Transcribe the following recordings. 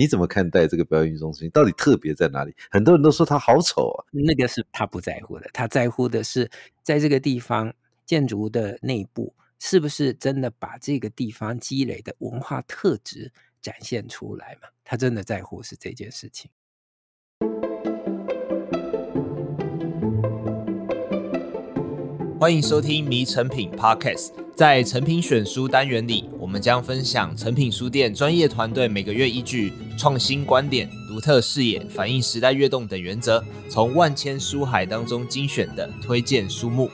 你怎么看待这个表演中心？到底特别在哪里？很多人都说它好丑啊。那个是他不在乎的，他在乎的是在这个地方建筑的内部是不是真的把这个地方积累的文化特质展现出来嘛？他真的在乎是这件事情。欢迎收听《迷成品》Podcast。在成品选书单元里，我们将分享成品书店专业团队每个月依据创新观点、独特视野、反映时代跃动等原则，从万千书海当中精选的推荐书目。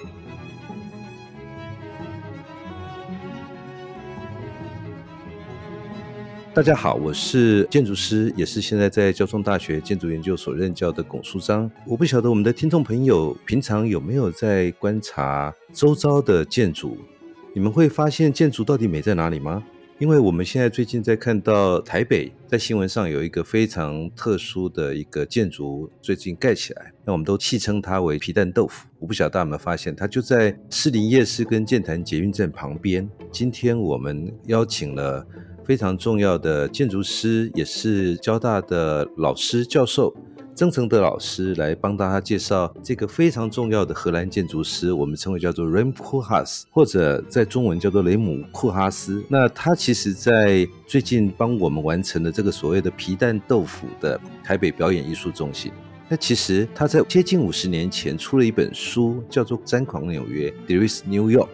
大家好，我是建筑师，也是现在在交通大学建筑研究所任教的龚书章。我不晓得我们的听众朋友平常有没有在观察周遭的建筑，你们会发现建筑到底美在哪里吗？因为我们现在最近在看到台北在新闻上有一个非常特殊的一个建筑最近盖起来，那我们都戏称它为皮蛋豆腐。我不晓得大家有没有发现，它就在士林夜市跟剑潭捷运站旁边。今天我们邀请了。非常重要的建筑师，也是交大的老师教授曾成德老师来帮大家介绍这个非常重要的荷兰建筑师，我们称为叫做 Rem Koolhaas，或者在中文叫做雷姆库哈斯。那他其实在最近帮我们完成了这个所谓的皮蛋豆腐的台北表演艺术中心。那其实他在接近五十年前出了一本书，叫做《詹狂纽约》（There is New York）。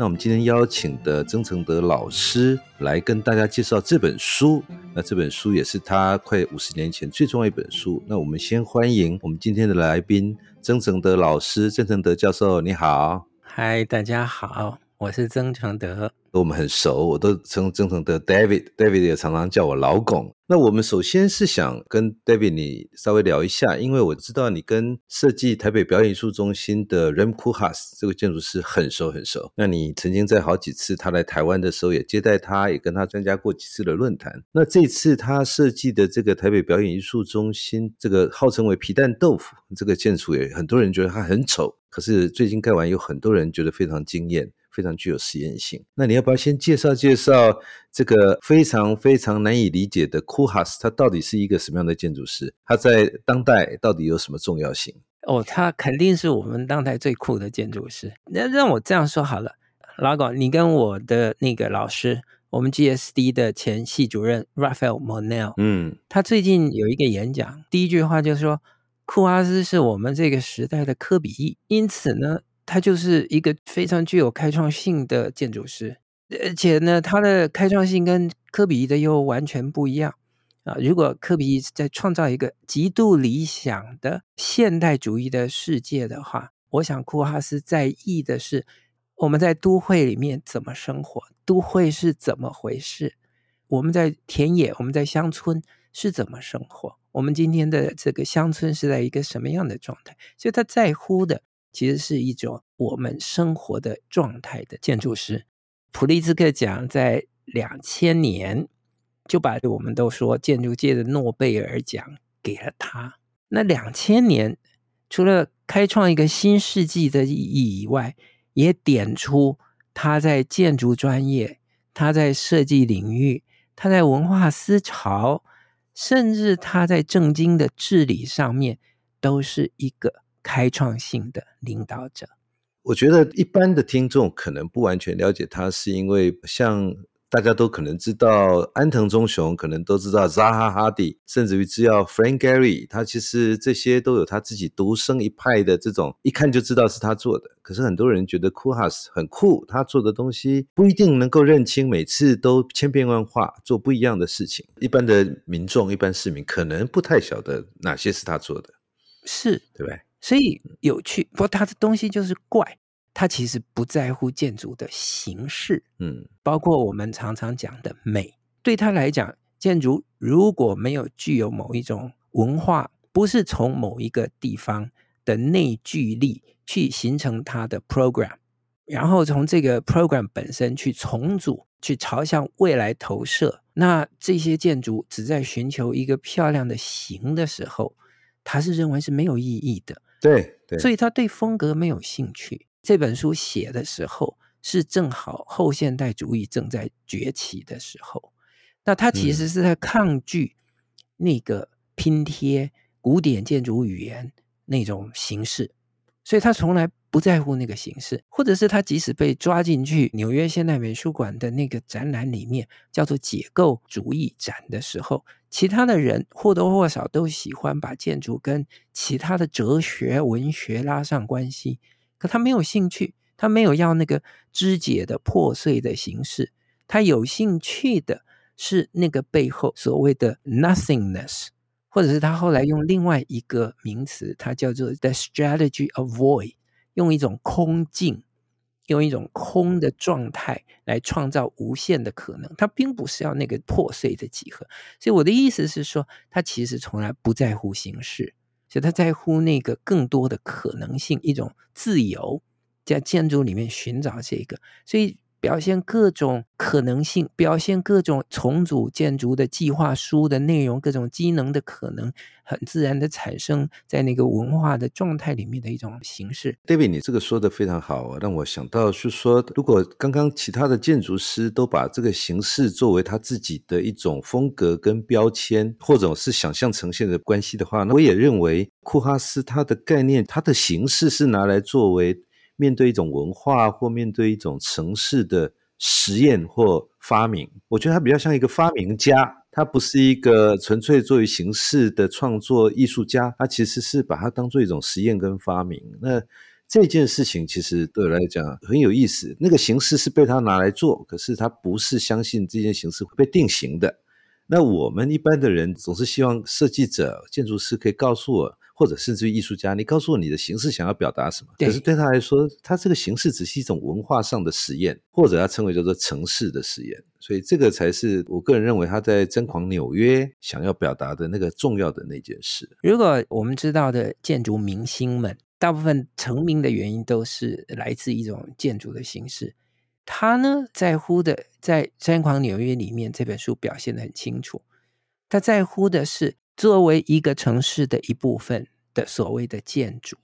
那我们今天邀请的曾诚德老师来跟大家介绍这本书。那这本书也是他快五十年前最重要一本书。那我们先欢迎我们今天的来宾曾诚德老师，曾诚德教授，你好。嗨，大家好，我是曾成德。我们很熟，我都称曾成德 David，David 也常常叫我老龚。那我们首先是想跟 David 你稍微聊一下，因为我知道你跟设计台北表演艺术中心的 Rem Koolhaas 这个建筑师很熟很熟。那你曾经在好几次他来台湾的时候也接待他，也跟他参加过几次的论坛。那这次他设计的这个台北表演艺术中心，这个号称为皮蛋豆腐这个建筑，也很多人觉得它很丑，可是最近盖完，有很多人觉得非常惊艳。非常具有实验性。那你要不要先介绍介绍这个非常非常难以理解的 Koolhaas？他到底是一个什么样的建筑师？他在当代到底有什么重要性？哦，他肯定是我们当代最酷的建筑师。那让我这样说好了，老广，你跟我的那个老师，我们 GSD 的前系主任 Raphael Monell，嗯，他最近有一个演讲，第一句话就是说，库哈斯是我们这个时代的科比。因此呢。他就是一个非常具有开创性的建筑师，而且呢，他的开创性跟科比的又完全不一样啊！如果科比在创造一个极度理想的现代主义的世界的话，我想库哈斯在意的是我们在都会里面怎么生活，都会是怎么回事？我们在田野，我们在乡村是怎么生活？我们今天的这个乡村是在一个什么样的状态？所以他在乎的。其实是一种我们生活的状态的建筑师。普利兹克奖在两千年就把我们都说建筑界的诺贝尔奖给了他。那两千年除了开创一个新世纪的意义以外，也点出他在建筑专业、他在设计领域、他在文化思潮，甚至他在政经的治理上面，都是一个。开创性的领导者，我觉得一般的听众可能不完全了解他，是因为像大家都可能知道安藤忠雄，可能都知道扎哈哈迪，甚至于知道 Frank Gehry，他其实这些都有他自己独生一派的这种，一看就知道是他做的。可是很多人觉得 Koolhaas 很酷，他做的东西不一定能够认清，每次都千变万化，做不一样的事情。一般的民众、一般市民可能不太晓得哪些是他做的，是对不对？所以有趣，不过他的东西就是怪，他其实不在乎建筑的形式，嗯，包括我们常常讲的美，对他来讲，建筑如果没有具有某一种文化，不是从某一个地方的内聚力去形成它的 program，然后从这个 program 本身去重组，去朝向未来投射，那这些建筑只在寻求一个漂亮的形的时候，他是认为是没有意义的。对，对，所以他对风格没有兴趣。这本书写的时候是正好后现代主义正在崛起的时候，那他其实是在抗拒那个拼贴古典建筑语言那种形式，所以他从来不在乎那个形式，或者是他即使被抓进去纽约现代美术馆的那个展览里面，叫做解构主义展的时候，其他的人或多或少都喜欢把建筑跟其他的哲学、文学拉上关系，可他没有兴趣，他没有要那个肢解的破碎的形式，他有兴趣的是那个背后所谓的 nothingness。或者是他后来用另外一个名词，它叫做 the strategy of void，用一种空镜，用一种空的状态来创造无限的可能。它并不是要那个破碎的几何。所以我的意思是说，他其实从来不在乎形式，所以他在乎那个更多的可能性，一种自由，在建筑里面寻找这个。所以。表现各种可能性，表现各种重组建筑的计划书的内容，各种机能的可能，很自然的产生在那个文化的状态里面的一种形式。David，你这个说的非常好，让我想到是说，如果刚刚其他的建筑师都把这个形式作为他自己的一种风格跟标签，或者是想象呈现的关系的话，那我也认为库哈斯他的概念，他的形式是拿来作为。面对一种文化或面对一种城市的实验或发明，我觉得他比较像一个发明家，他不是一个纯粹作为形式的创作艺术家，他其实是把它当做一种实验跟发明。那这件事情其实对我来讲很有意思。那个形式是被他拿来做，可是他不是相信这件形式会被定型的。那我们一般的人总是希望设计者、建筑师可以告诉我。或者甚至于艺术家，你告诉我你的形式想要表达什么？可是对他来说，他这个形式只是一种文化上的实验，或者他称为叫做城市的实验。所以这个才是我个人认为他在《詹狂纽约》想要表达的那个重要的那件事。如果我们知道的建筑明星们，大部分成名的原因都是来自一种建筑的形式。他呢，在乎的，在《詹狂纽约》里面这本书表现得很清楚，他在乎的是。作为一个城市的一部分的所谓的建筑，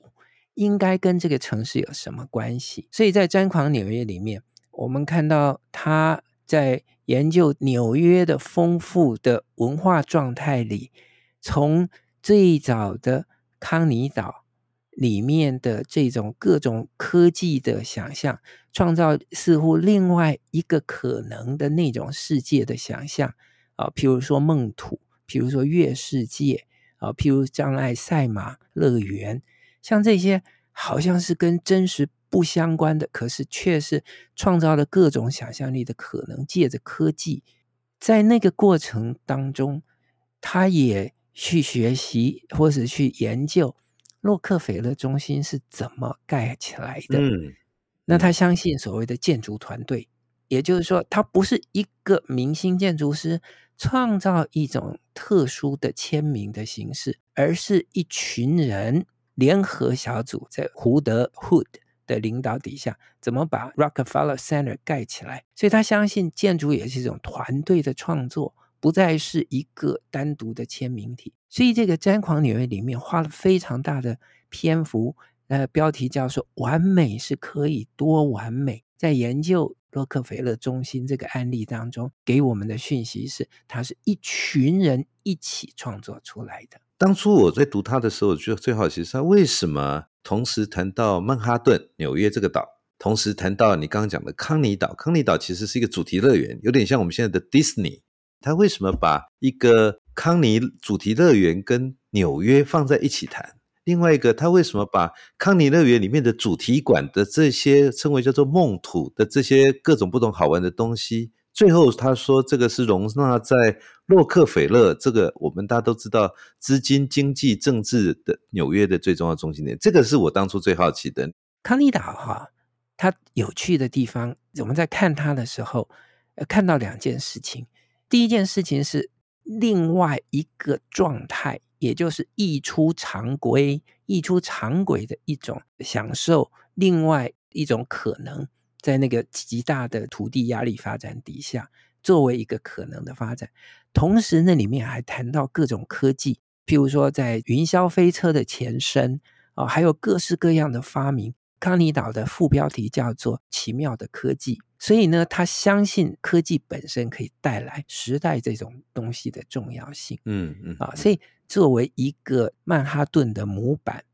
应该跟这个城市有什么关系？所以在《詹狂纽约》里面，我们看到他在研究纽约的丰富的文化状态里，从最早的康尼岛里面的这种各种科技的想象，创造似乎另外一个可能的那种世界的想象啊，譬如说梦土。比如说月世界啊，譬如障碍赛马乐园，像这些好像是跟真实不相关的，可是却是创造了各种想象力的可能。借着科技，在那个过程当中，他也去学习或者去研究洛克菲勒中心是怎么盖起来的。嗯，那他相信所谓的建筑团队，也就是说，他不是一个明星建筑师。创造一种特殊的签名的形式，而是一群人联合小组在胡德 Hood 的领导底下，怎么把 Rockefeller Center 盖起来？所以他相信建筑也是一种团队的创作，不再是一个单独的签名体。所以这个《詹狂纽约》里面花了非常大的篇幅，呃，标题叫做“完美是可以多完美”，在研究。洛克菲勒中心这个案例当中给我们的讯息是，它是一群人一起创作出来的。当初我在读他的时候，我觉得最好奇是他为什么同时谈到曼哈顿、纽约这个岛，同时谈到你刚刚讲的康尼岛。康尼岛其实是一个主题乐园，有点像我们现在的迪士尼。他为什么把一个康尼主题乐园跟纽约放在一起谈？另外一个，他为什么把康尼乐园里面的主题馆的这些称为叫做梦土的这些各种不同好玩的东西，最后他说这个是容纳在洛克菲勒这个我们大家都知道资金、经济、政治的纽约的最重要中心点，这个是我当初最好奇的。康尼岛哈，它有趣的地方，我们在看它的时候，看到两件事情。第一件事情是另外一个状态。也就是溢出常规、溢出常轨的一种享受，另外一种可能，在那个极大的土地压力发展底下，作为一个可能的发展。同时，那里面还谈到各种科技，譬如说在云霄飞车的前身啊，还有各式各样的发明，康尼岛的副标题叫做“奇妙的科技”，所以呢，他相信科技本身可以带来时代这种东西的重要性。嗯嗯啊，所以作为一个曼哈顿的模板，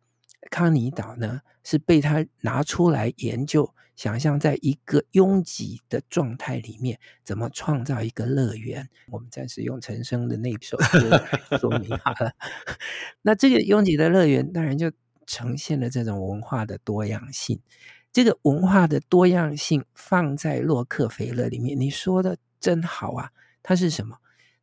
康尼岛呢是被他拿出来研究，想象在一个拥挤的状态里面，怎么创造一个乐园。我们暂时用陈升的那首歌来 说明好了。那这个拥挤的乐园，当然就。呈现了这种文化的多样性，这个文化的多样性放在洛克菲勒里面，你说的真好啊！它是什么？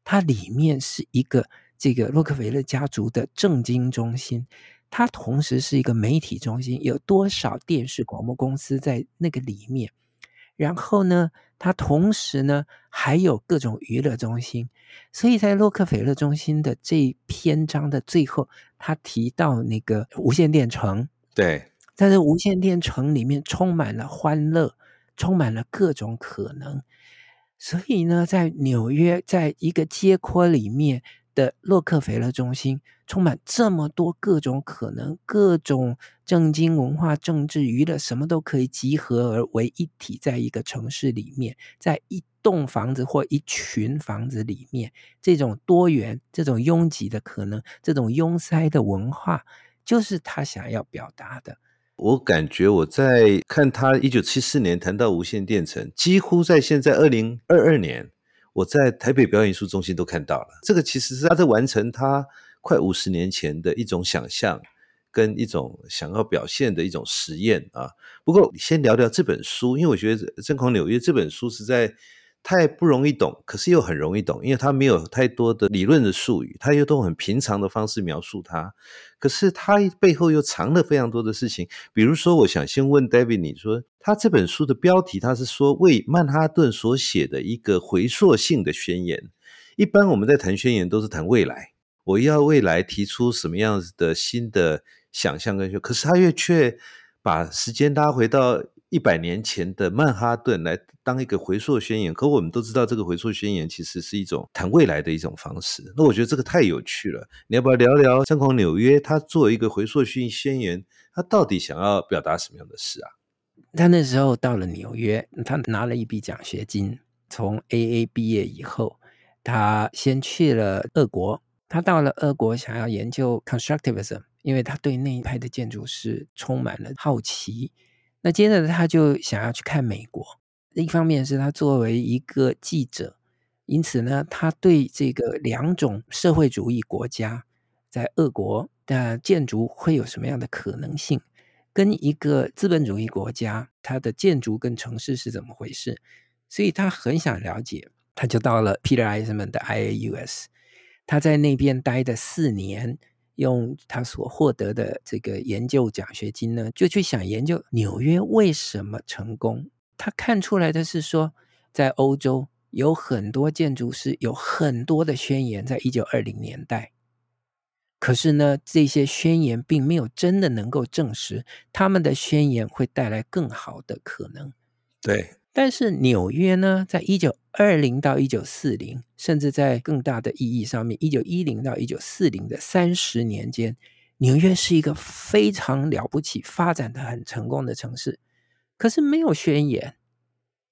它里面是一个这个洛克菲勒家族的政经中心，它同时是一个媒体中心，有多少电视广播公司在那个里面？然后呢，它同时呢还有各种娱乐中心，所以在洛克菲勒中心的这篇章的最后，他提到那个无线电城，对，在这无线电城里面充满了欢乐，充满了各种可能，所以呢，在纽约，在一个街廓里面。的洛克菲勒中心充满这么多各种可能，各种政经、文化、政治、娱乐，什么都可以集合而为一体，在一个城市里面，在一栋房子或一群房子里面，这种多元、这种拥挤的可能、这种拥塞的文化，就是他想要表达的。我感觉我在看他一九七四年谈到无线电城，几乎在现在二零二二年。我在台北表演艺术中心都看到了，这个其实是他在完成他快五十年前的一种想象跟一种想要表现的一种实验啊。不过先聊聊这本书，因为我觉得《真狂纽约》这本书是在太不容易懂，可是又很容易懂，因为它没有太多的理论的术语，它又都很平常的方式描述它。可是它背后又藏了非常多的事情，比如说，我想先问 David，你说他这本书的标题，他是说为曼哈顿所写的一个回溯性的宣言。一般我们在谈宣言都是谈未来，我要未来提出什么样子的新的想象跟，可是他又却把时间拉回到。一百年前的曼哈顿来当一个回溯宣言，可我们都知道，这个回溯宣言其实是一种谈未来的一种方式。那我觉得这个太有趣了，你要不要聊聊《真狂纽约》？他作为一个回溯宣宣言，他到底想要表达什么样的事啊？他那时候到了纽约，他拿了一笔奖学金，从 AA 毕业以后，他先去了俄国。他到了俄国，想要研究 Constructivism，因为他对那一派的建筑师充满了好奇。那接着他就想要去看美国，一方面是他作为一个记者，因此呢，他对这个两种社会主义国家在俄国的建筑会有什么样的可能性，跟一个资本主义国家它的建筑跟城市是怎么回事，所以他很想了解，他就到了 Peter Eisenman 的 IAUS，他在那边待的四年。用他所获得的这个研究奖学金呢，就去想研究纽约为什么成功。他看出来的是说，在欧洲有很多建筑师有很多的宣言，在一九二零年代，可是呢，这些宣言并没有真的能够证实他们的宣言会带来更好的可能。对。但是纽约呢，在一九二零到一九四零，甚至在更大的意义上面，一九一零到一九四零的三十年间，纽约是一个非常了不起、发展的很成功的城市。可是没有宣言，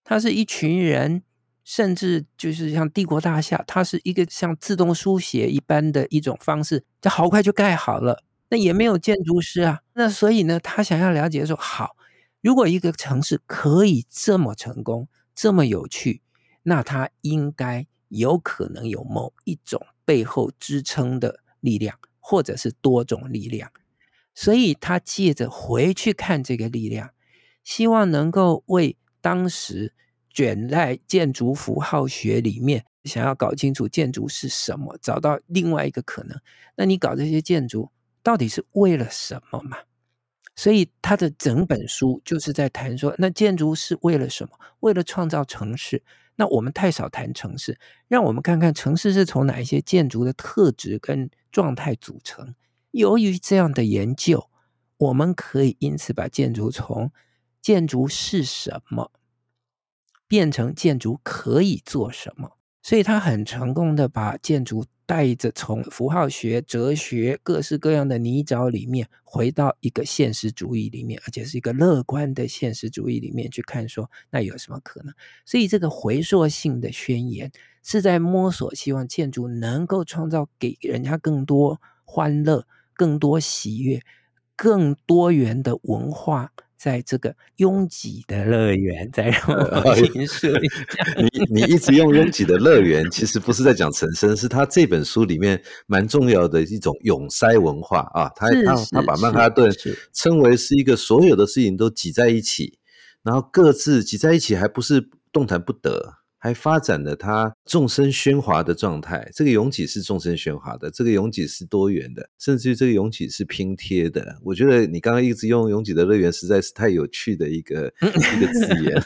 它是一群人，甚至就是像帝国大厦，它是一个像自动书写一般的一种方式，这好快就盖好了。那也没有建筑师啊，那所以呢，他想要了解说，好。如果一个城市可以这么成功、这么有趣，那它应该有可能有某一种背后支撑的力量，或者是多种力量。所以他借着回去看这个力量，希望能够为当时卷在建筑符号学里面，想要搞清楚建筑是什么，找到另外一个可能。那你搞这些建筑到底是为了什么嘛？所以他的整本书就是在谈说，那建筑是为了什么？为了创造城市。那我们太少谈城市，让我们看看城市是从哪一些建筑的特质跟状态组成。由于这样的研究，我们可以因此把建筑从建筑是什么变成建筑可以做什么。所以他很成功的把建筑带着从符号学、哲学各式各样的泥沼里面，回到一个现实主义里面，而且是一个乐观的现实主义里面去看说，那有什么可能？所以这个回溯性的宣言是在摸索，希望建筑能够创造给人家更多欢乐、更多喜悦、更多元的文化。在这个拥挤的乐园，再让我 评述一下。你你一直用拥挤的乐园，其实不是在讲陈升，是他这本书里面蛮重要的一种拥塞文化啊。他他他把曼哈顿称为是一个所有的事情都挤在一起，然后各自挤在一起，还不是动弹不得。还发展了它众生喧哗的状态，这个拥挤是众生喧哗的，这个拥挤是多元的，甚至于这个拥挤是拼贴的。我觉得你刚刚一直用“拥挤的乐园”实在是太有趣的一个一个字眼。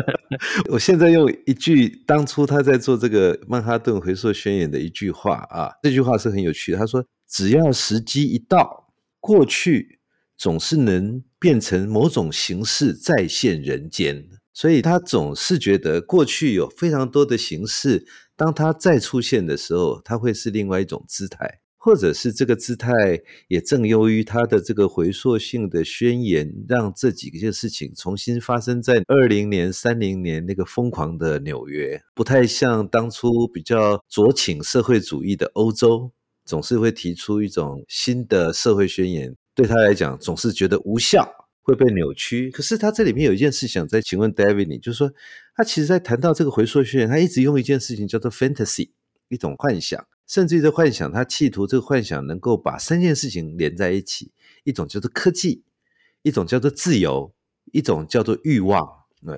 我现在用一句当初他在做这个曼哈顿回溯宣言的一句话啊，这句话是很有趣的。他说：“只要时机一到，过去总是能变成某种形式再现人间。”所以他总是觉得过去有非常多的形式，当他再出现的时候，他会是另外一种姿态，或者是这个姿态也正由于他的这个回溯性的宣言，让这几件事情重新发生在二零年、三零年那个疯狂的纽约，不太像当初比较酌情社会主义的欧洲，总是会提出一种新的社会宣言，对他来讲总是觉得无效。会被扭曲，可是他这里面有一件事想再请问 David，你就是说，他其实在谈到这个回溯宣言，他一直用一件事情叫做 fantasy，一种幻想，甚至于这幻想，他企图这个幻想能够把三件事情连在一起，一种叫做科技，一种叫做自由，一种叫做欲望，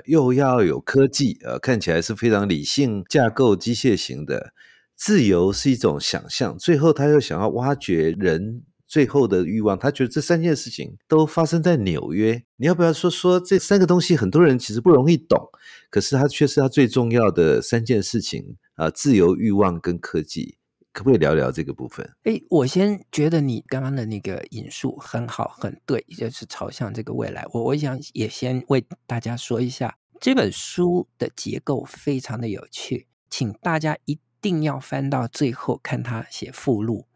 又要有科技，呃，看起来是非常理性架构机械型的，自由是一种想象，最后他又想要挖掘人。最后的欲望，他觉得这三件事情都发生在纽约。你要不要说说这三个东西？很多人其实不容易懂，可是它却是他最重要的三件事情啊：自由、欲望跟科技。可不可以聊聊这个部分？诶，我先觉得你刚刚的那个引述很好，很对，就是朝向这个未来。我我想也先为大家说一下，这本书的结构非常的有趣，请大家一定要翻到最后看他写附录。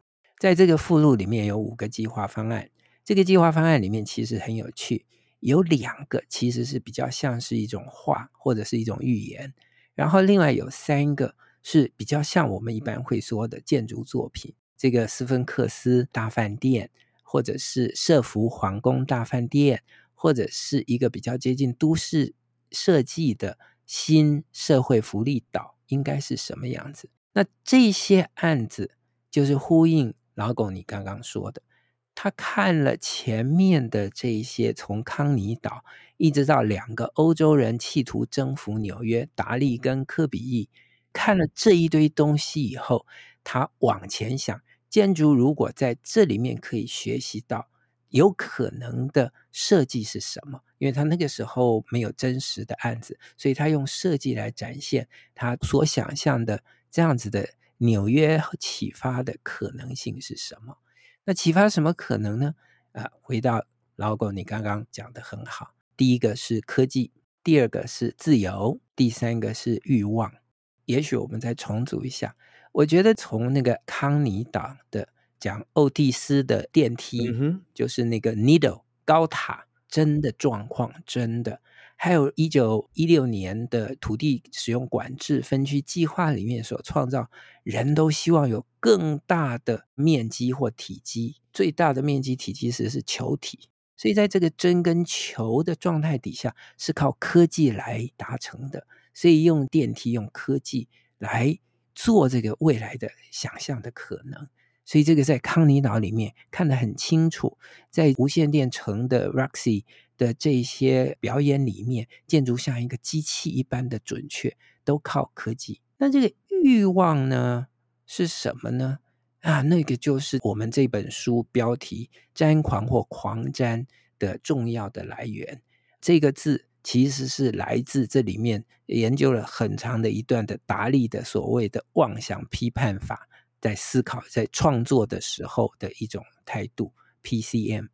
在这个附录里面有五个计划方案，这个计划方案里面其实很有趣，有两个其实是比较像是一种画或者是一种预言，然后另外有三个是比较像我们一般会说的建筑作品，这个斯芬克斯大饭店，或者是设福皇宫大饭店，或者是一个比较接近都市设计的新社会福利岛，应该是什么样子？那这些案子就是呼应。老狗，你刚刚说的，他看了前面的这些，从康尼岛一直到两个欧洲人企图征服纽约，达利跟科比意，看了这一堆东西以后，他往前想，建筑如果在这里面可以学习到有可能的设计是什么？因为他那个时候没有真实的案子，所以他用设计来展现他所想象的这样子的。纽约启发的可能性是什么？那启发什么可能呢？啊，回到老狗，你刚刚讲的很好。第一个是科技，第二个是自由，第三个是欲望。也许我们再重组一下。我觉得从那个康尼岛的讲欧蒂斯的电梯，嗯、哼就是那个 Needle 高塔，真的状况真的。还有一九一六年的土地使用管制分区计划里面所创造，人都希望有更大的面积或体积，最大的面积体积是是球体，所以在这个针跟球的状态底下是靠科技来达成的，所以用电梯用科技来做这个未来的想象的可能，所以这个在康尼岛里面看得很清楚，在无线电城的 Roxy。的这些表演里面，建筑像一个机器一般的准确，都靠科技。那这个欲望呢，是什么呢？啊，那个就是我们这本书标题“詹狂”或“狂詹”的重要的来源。这个字其实是来自这里面研究了很长的一段的达利的所谓的妄想批判法，在思考在创作的时候的一种态度。PCM。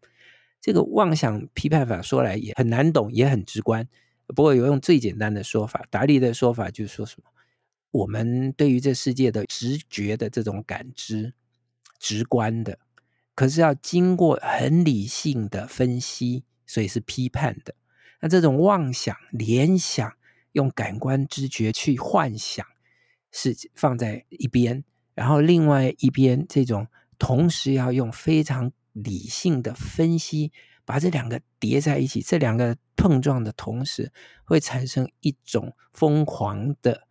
这个妄想批判法说来也很难懂，也很直观。不过有用最简单的说法，达利的说法就是说什么？我们对于这世界的直觉的这种感知，直观的，可是要经过很理性的分析，所以是批判的。那这种妄想、联想，用感官知觉去幻想，是放在一边；然后另外一边，这种同时要用非常理性的分析，把这两个叠在一起，这两个碰撞的同时，会产生一种疯狂的。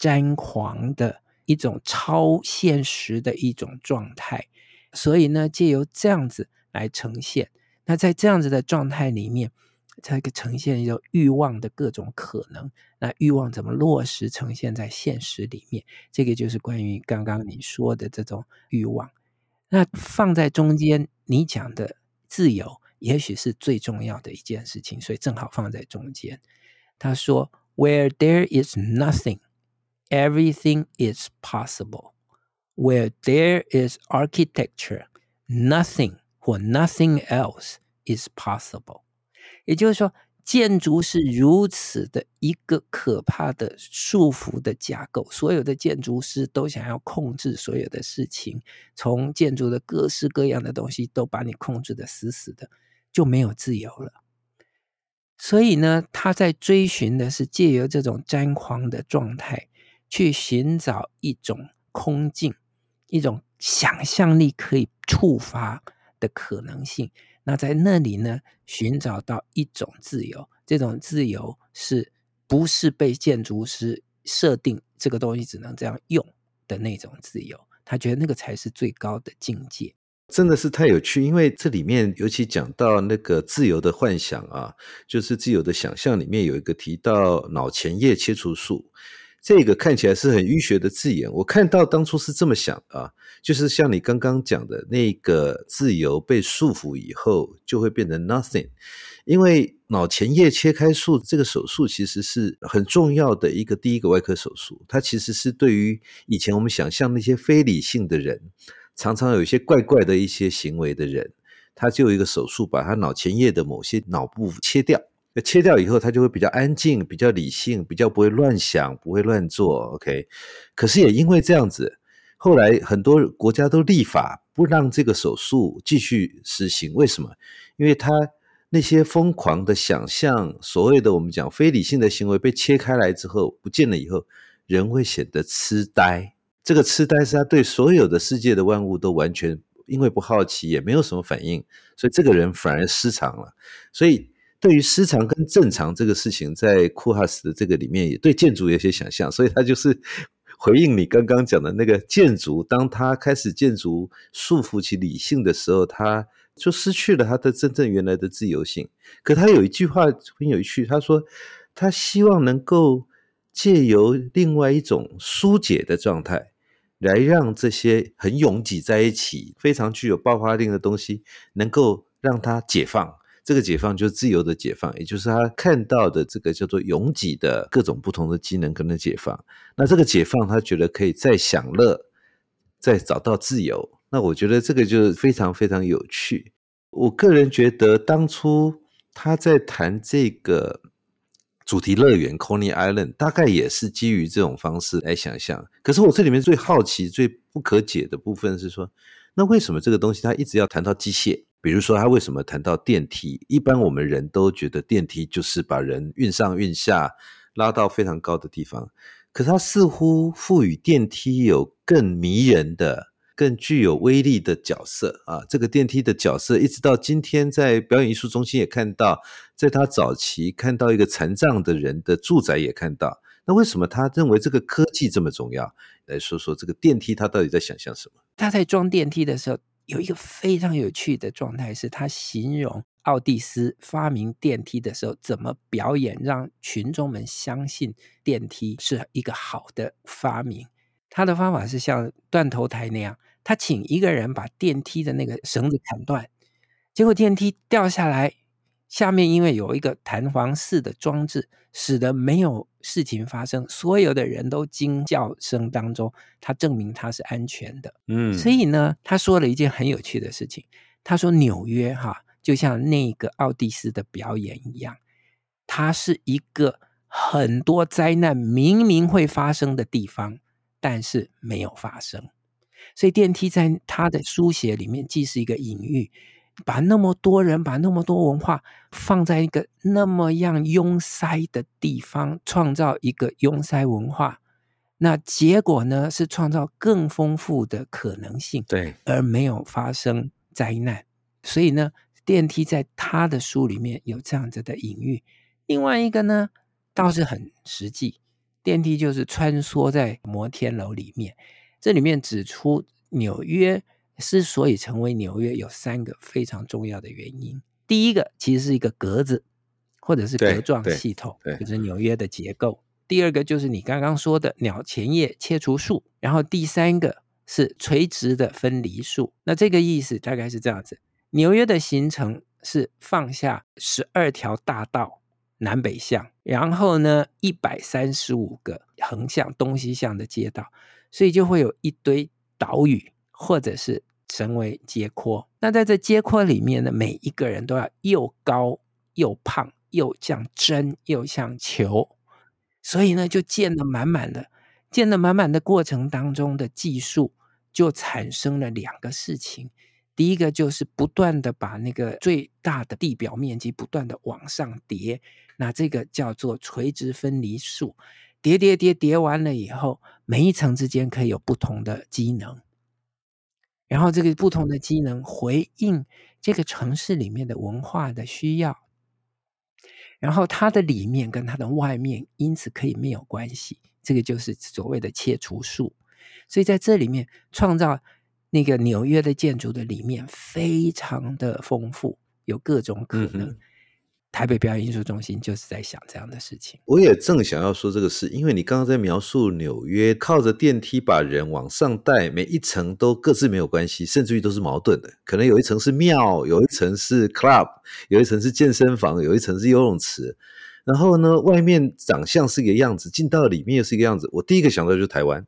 张狂的一种超现实的一种状态，所以呢，借由这样子来呈现。那在这样子的状态里面，才可呈现一种欲望的各种可能。那欲望怎么落实呈现在现实里面？这个就是关于刚刚你说的这种欲望。那放在中间，你讲的自由，也许是最重要的一件事情，所以正好放在中间。他说：“Where there is nothing。” Everything is possible. Where there is architecture, nothing or nothing else is possible. 也就是说， 建筑是如此的一个可怕的束缚的架构，所有的建筑师都想要控制所有的事情，从建筑的各式各样的东西都把你控制得死死的，就没有自由了。所以呢，他在追寻的是借由这种张狂的状态。去寻找一种空境，一种想象力可以触发的可能性。那在那里呢，寻找到一种自由，这种自由是不是被建筑师设定这个东西只能这样用的那种自由？他觉得那个才是最高的境界。真的是太有趣，因为这里面尤其讲到那个自由的幻想啊，就是自由的想象里面有一个提到脑前叶切除术。这个看起来是很医学的字眼，我看到当初是这么想啊，就是像你刚刚讲的那个自由被束缚以后，就会变成 nothing。因为脑前叶切开术这个手术其实是很重要的一个第一个外科手术，它其实是对于以前我们想象那些非理性的人，常常有一些怪怪的一些行为的人，他就有一个手术把他脑前叶的某些脑部切掉。那切掉以后，他就会比较安静、比较理性、比较不会乱想、不会乱做。OK，可是也因为这样子，后来很多国家都立法不让这个手术继续实行。为什么？因为他那些疯狂的想象，所谓的我们讲非理性的行为被切开来之后不见了以后，人会显得痴呆。这个痴呆是他对所有的世界的万物都完全因为不好奇，也没有什么反应，所以这个人反而失常了。所以。对于失常跟正常这个事情，在库哈斯的这个里面，也对建筑有些想象，所以他就是 回应你刚刚讲的那个建筑，当他开始建筑束缚其理性的时候，他就失去了他的真正原来的自由性。可他有一句话很有趣，他说他希望能够借由另外一种疏解的状态，来让这些很拥挤在一起、非常具有爆发力的东西，能够让它解放。这个解放就是自由的解放，也就是他看到的这个叫做拥挤的各种不同的机能跟他解放。那这个解放，他觉得可以再享乐，再找到自由。那我觉得这个就是非常非常有趣。我个人觉得，当初他在谈这个主题乐园 Coney Island，大概也是基于这种方式来想象。可是我这里面最好奇、最不可解的部分是说，那为什么这个东西他一直要谈到机械？比如说，他为什么谈到电梯？一般我们人都觉得电梯就是把人运上运下，拉到非常高的地方。可他似乎赋予电梯有更迷人的、更具有威力的角色啊！这个电梯的角色，一直到今天在表演艺术中心也看到，在他早期看到一个残障的人的住宅也看到。那为什么他认为这个科技这么重要？来说说这个电梯，他到底在想象什么？他在装电梯的时候。有一个非常有趣的状态，是他形容奥蒂斯发明电梯的时候怎么表演，让群众们相信电梯是一个好的发明。他的方法是像断头台那样，他请一个人把电梯的那个绳子砍断，结果电梯掉下来。下面因为有一个弹簧式的装置，使得没有事情发生，所有的人都惊叫声当中，他证明他是安全的。嗯，所以呢，他说了一件很有趣的事情。他说纽约哈，就像那个奥蒂斯的表演一样，它是一个很多灾难明明会发生的地方，但是没有发生。所以电梯在他的书写里面，既是一个隐喻，把那么多人、把那么多文化放在一个那么样拥塞的地方，创造一个拥塞文化。那结果呢，是创造更丰富的可能性，对，而没有发生灾难。所以呢，电梯在他的书里面有这样子的隐喻。另外一个呢，倒是很实际，电梯就是穿梭在摩天楼里面。这里面指出，纽约之所以成为纽约，有三个非常重要的原因。第一个其实是一个格子，或者是格状系统，就是纽约的结构。第二个就是你刚刚说的鸟前叶切除术，然后第三个是垂直的分离术。那这个意思大概是这样子：纽约的形成是放下十二条大道，南北向，然后呢一百三十五个横向东西向的街道，所以就会有一堆岛屿，或者是成为街廓。那在这街廓里面呢，每一个人都要又高又胖，又像针又像球。所以呢，就建的满满的，建的满满的过程当中的技术，就产生了两个事情。第一个就是不断的把那个最大的地表面积不断的往上叠，那这个叫做垂直分离术。叠叠叠叠完了以后，每一层之间可以有不同的机能，然后这个不同的机能回应这个城市里面的文化的需要。然后它的里面跟它的外面，因此可以没有关系。这个就是所谓的切除术。所以在这里面创造那个纽约的建筑的里面，非常的丰富，有各种可能。嗯台北表演艺术中心就是在想这样的事情。我也正想要说这个事，因为你刚刚在描述纽约靠着电梯把人往上带，每一层都各自没有关系，甚至于都是矛盾的。可能有一层是庙，有一层是 club，有一层是健身房，有一层是游泳池。然后呢，外面长相是一个样子，进到里面又是一个样子。我第一个想到就是台湾，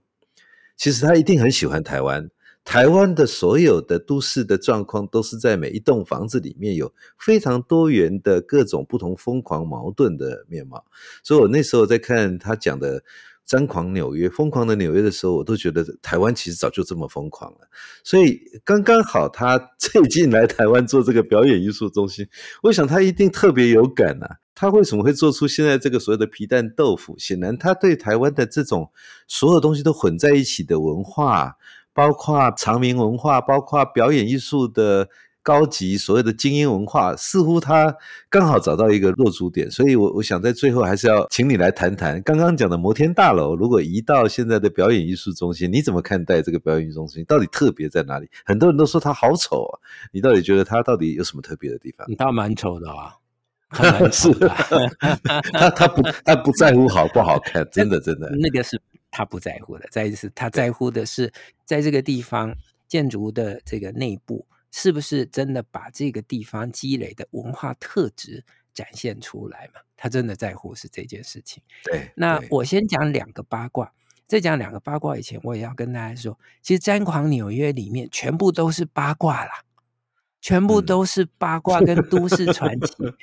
其实他一定很喜欢台湾。台湾的所有的都市的状况，都是在每一栋房子里面有非常多元的各种不同疯狂矛盾的面貌。所以我那时候在看他讲的《张狂纽约》《疯狂的纽约》的时候，我都觉得台湾其实早就这么疯狂了。所以刚刚好，他最近来台湾做这个表演艺术中心，我想他一定特别有感呐。他为什么会做出现在这个所谓的皮蛋豆腐？显然他对台湾的这种所有东西都混在一起的文化。包括长明文化，包括表演艺术的高级所谓的精英文化，似乎他刚好找到一个落足点，所以我我想在最后还是要请你来谈谈刚刚讲的摩天大楼，如果移到现在的表演艺术中心，你怎么看待这个表演艺术中心？到底特别在哪里？很多人都说它好丑啊，你到底觉得它到底有什么特别的地方？你倒蛮丑的啊，是 的，他他 不他不在乎好不好看，真的真的，那个是。他不在乎的，再一次，他在乎的是在这个地方建筑的这个内部，是不是真的把这个地方积累的文化特质展现出来嘛？他真的在乎是这件事情。对，那我先讲两个八卦，在讲两个八卦以前，我也要跟大家说，其实《詹狂纽约》里面全部都是八卦啦，全部都是八卦跟都市传奇。嗯、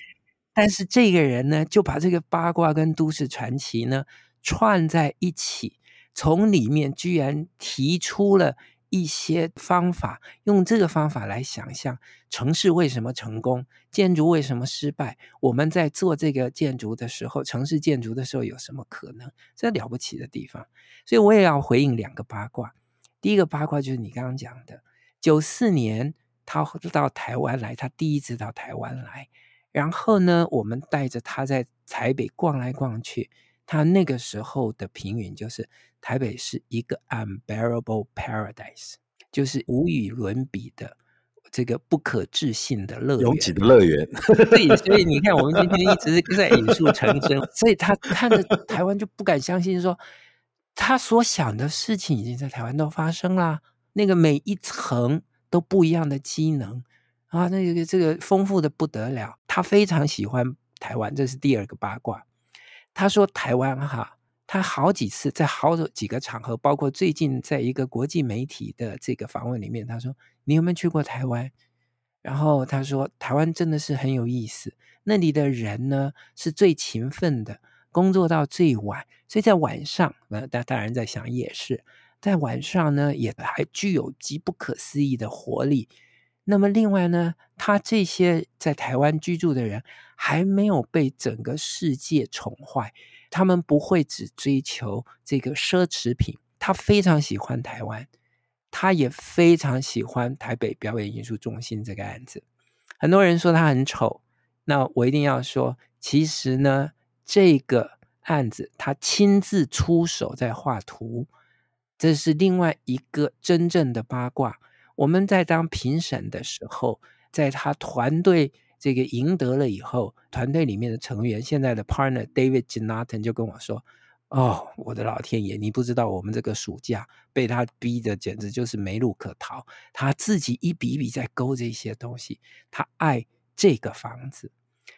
但是这个人呢，就把这个八卦跟都市传奇呢串在一起。从里面居然提出了一些方法，用这个方法来想象城市为什么成功，建筑为什么失败。我们在做这个建筑的时候，城市建筑的时候有什么可能？这了不起的地方。所以我也要回应两个八卦。第一个八卦就是你刚刚讲的，九四年他到台湾来，他第一次到台湾来，然后呢，我们带着他在台北逛来逛去。他那个时候的评语就是台北是一个 unbearable paradise，就是无与伦比的这个不可置信的乐园，拥挤的乐园。对，所以你看，我们今天一直是在引述成真，所以他看着台湾就不敢相信，说他所想的事情已经在台湾都发生了。那个每一层都不一样的机能啊，那个这个丰富的不得了。他非常喜欢台湾，这是第二个八卦。他说：“台湾哈，他好几次在好几个场合，包括最近在一个国际媒体的这个访问里面，他说：‘你有没有去过台湾？’然后他说：‘台湾真的是很有意思，那里的人呢是最勤奋的，工作到最晚，所以在晚上，那当当然在想也是在晚上呢，也还具有极不可思议的活力。那么另外呢，他这些在台湾居住的人还没有被整个世界宠坏，他们不会只追求这个奢侈品，他非常喜欢台湾。他也非常喜欢台北表演艺术中心这个案子，很多人说他很丑，那我一定要说，其实呢，这个案子他亲自出手在画图，这是另外一个真正的八卦。我们在当评审的时候，在他团队这个赢得了以后，团队里面的成员，现在的 partner David Jonathan 就跟我说。哦，我的老天爷！你不知道我们这个暑假被他逼的简直就是没路可逃。他自己一笔一笔在勾这些东西，他爱这个房子，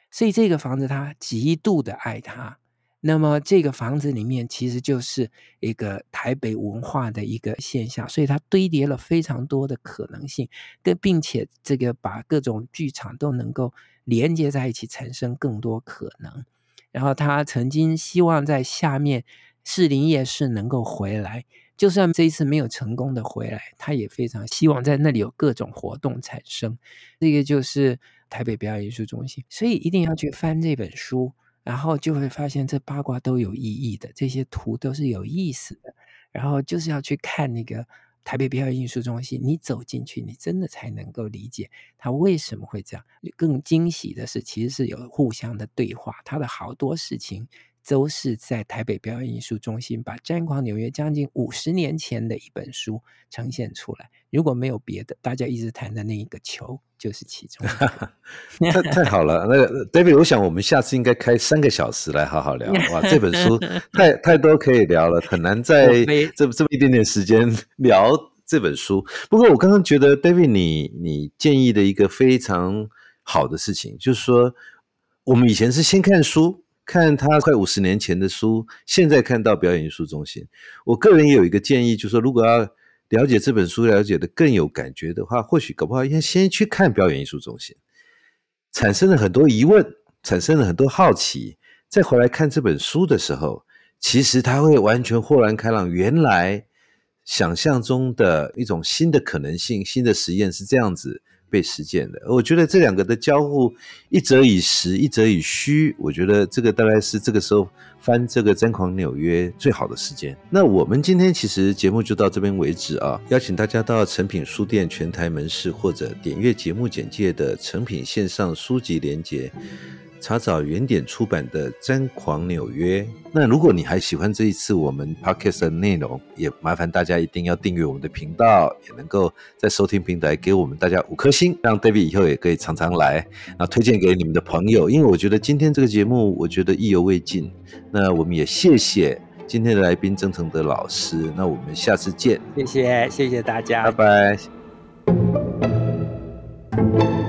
所以这个房子他极度的爱他。那么这个房子里面其实就是一个台北文化的一个现象，所以它堆叠了非常多的可能性，跟并且这个把各种剧场都能够连接在一起，产生更多可能。然后他曾经希望在下面士林夜市能够回来，就算这一次没有成功的回来，他也非常希望在那里有各种活动产生。这个就是台北表演艺术中心，所以一定要去翻这本书，然后就会发现这八卦都有意义的，这些图都是有意思的。然后就是要去看那个。台北表演艺术中心，你走进去，你真的才能够理解它为什么会这样。更惊喜的是，其实是有互相的对话，他的好多事情都是在台北表演艺术中心把《詹狂纽约》将近五十年前的一本书呈现出来。如果没有别的，大家一直谈的那一个球就是其中。太太好了，那个 David，我想我们下次应该开三个小时来好好聊。哇，这本书 太太多可以聊了，很难在这这么一点点时间 聊这本书。不过我刚刚觉得 David，你你建议的一个非常好的事情，就是说我们以前是先看书。看他快五十年前的书，现在看到表演艺术中心，我个人也有一个建议，就是说，如果要了解这本书，了解的更有感觉的话，或许搞不好应该先去看表演艺术中心，产生了很多疑问，产生了很多好奇，再回来看这本书的时候，其实他会完全豁然开朗，原来想象中的一种新的可能性，新的实验是这样子。被实践的，我觉得这两个的交互，一则以实，一则以虚，我觉得这个大概是这个时候翻这个《詹狂纽约》最好的时间。那我们今天其实节目就到这边为止啊，邀请大家到诚品书店全台门市或者点阅节目简介的诚品线上书籍连结。查找原点出版的《詹狂纽约》。那如果你还喜欢这一次我们 Podcast 的内容，也麻烦大家一定要订阅我们的频道，也能够在收听平台给我们大家五颗星，让 David 以后也可以常常来，那推荐给你们的朋友。因为我觉得今天这个节目，我觉得意犹未尽。那我们也谢谢今天的来宾曾承德老师。那我们下次见。谢谢，谢谢大家，拜拜。